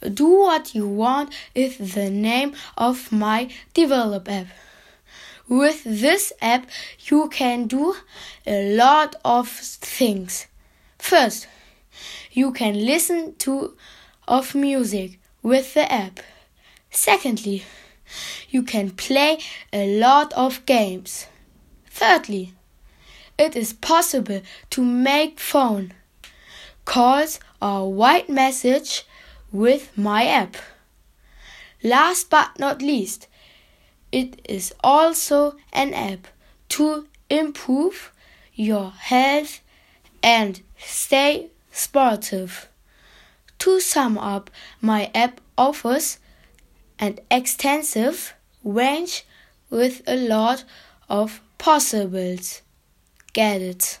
Do What You Want is the name of my develop app. With this app, you can do a lot of things. First, you can listen to of music with the app. Secondly, you can play a lot of games. Thirdly, it is possible to make phone calls or white message with my app. Last but not least, it is also an app to improve your health and stay sportive. To sum up, my app offers an extensive range with a lot of possibles. Get it?